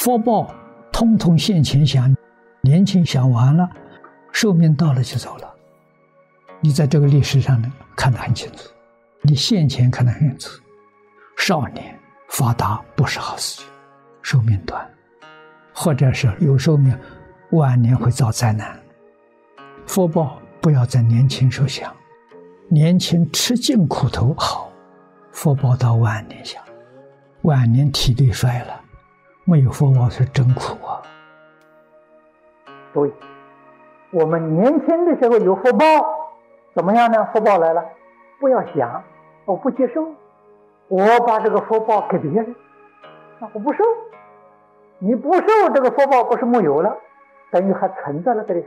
福报通通现前享，年轻享完了，寿命到了就走了。你在这个历史上呢看得很清楚，你现前看得很清楚。少年发达不是好事情，寿命短，或者是有寿命，晚年会遭灾难。福报不要在年轻时候享，年轻吃尽苦头好，福报到晚年享，晚年体力衰了。没有福报是真苦啊！所以，我们年轻的时候有福报，怎么样呢？福报来了，不要想，我不接受，我把这个福报给别人，那我不受。你不受这个福报，不是没有了，等于还存在了这里。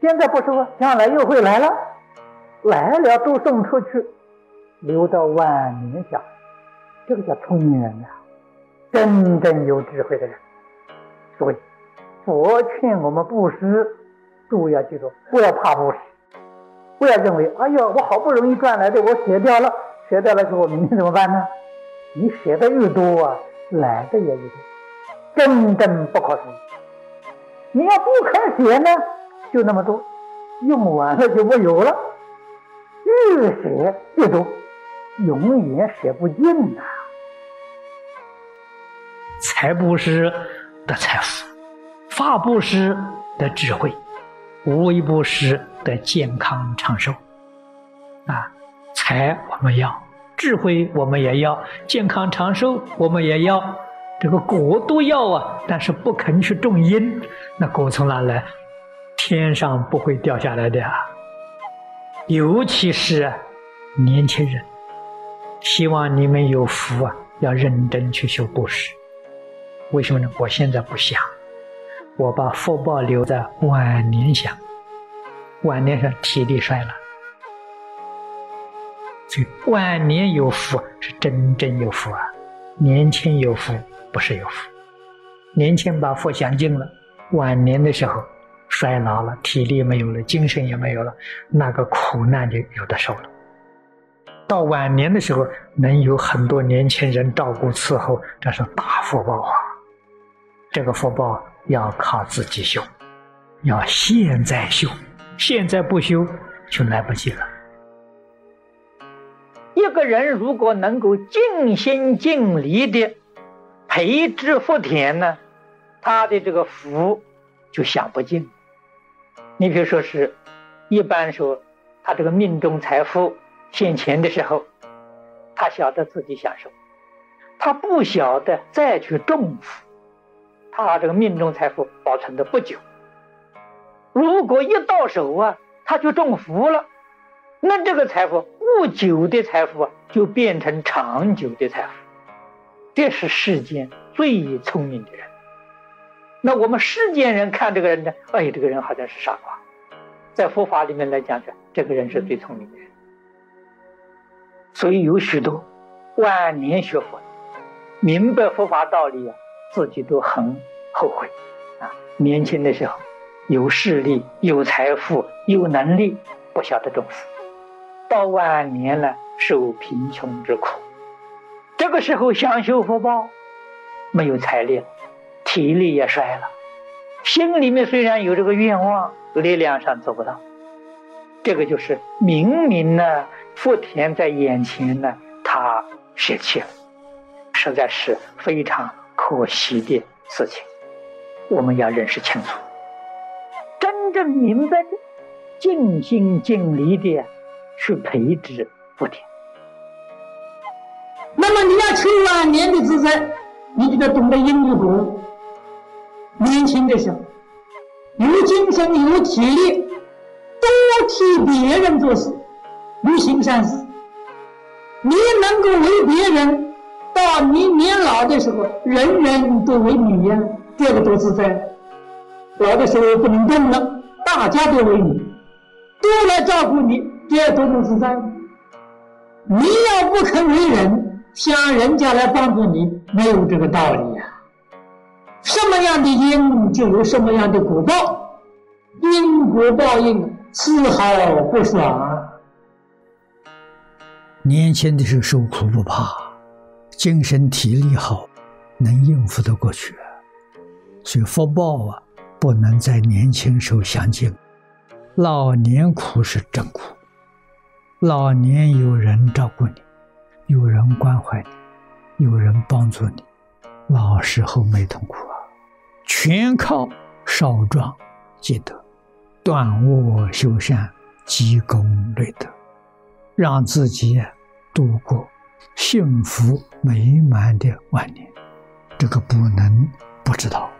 现在不收，将来又会来了，来了都送出去，留到晚年享，这个叫聪明人呀。真正有智慧的人，所以佛劝我们布施，都要记住，不要怕布施，不要认为，哎呦，我好不容易赚来的，我舍掉了，舍掉了之后，明天怎么办呢？你舍的越多啊，来的也越多，真正不可思议。你要不肯写呢，就那么多，用完了就没有了，越写越多，永远写不尽呐。财布施的财富，法布施的智慧，无为布施的健康长寿。啊，财我们要，智慧我们也要，健康长寿我们也要，这个果都要啊。但是不肯去种因，那果从哪来？天上不会掉下来的啊。尤其是年轻人，希望你们有福啊，要认真去修布施。为什么呢？我现在不想，我把福报留在晚年想，晚年上体力衰了，所以晚年有福是真正有福啊，年轻有福不是有福，年轻把福享尽了，晚年的时候衰老了，体力没有了，精神也没有了，那个苦难就有的受了。到晚年的时候，能有很多年轻人照顾伺候，这是大福报啊。这个福报要靠自己修，要现在修，现在不修就来不及了。一个人如果能够尽心尽力的培植福田呢，他的这个福就享不尽。你比如说是，一般说他这个命中财富现前的时候，他晓得自己享受，他不晓得再去种福。他这个命中财富保存的不久，如果一到手啊，他就中福了，那这个财富不久的财富啊，就变成长久的财富。这是世间最聪明的人。那我们世间人看这个人呢，哎，这个人好像是傻瓜。在佛法里面来讲讲，这个人是最聪明的人。所以有许多晚年学佛，明白佛法道理啊。自己都很后悔啊！年轻的时候有势力、有财富、有能力，不晓得重视；到晚年了，受贫穷之苦。这个时候想修福报，没有财力，体力也衰了，心里面虽然有这个愿望，力量上做不到。这个就是明明呢，福田在眼前呢，他舍弃了，实在是非常。可惜的事情，我们要认识清楚，真正明白的，尽心尽力的去培植福田。那么你要求晚年的自在，你就得懂得因果。年轻的时候，有精神有体力，多替别人做事，不行善事，你能够为别人。到你年老的时候，人人都为你呀，这个多自在。老的时候不能动了，大家都为你，都来照顾你，这多么自在！你要不肯为人，想人家来帮助你，没有这个道理呀。什么样的因，就有什么样的果报，因果报应，丝毫不爽。年轻的时候受苦不怕。精神体力好，能应付得过去。所以福报啊，不能在年轻时候享尽，老年苦是真苦。老年有人照顾你，有人关怀你，有人帮助你，老时候没痛苦啊，全靠少壮积德，断恶修善，积功累德，让自己度过幸福美满的晚年。这个不能不知道。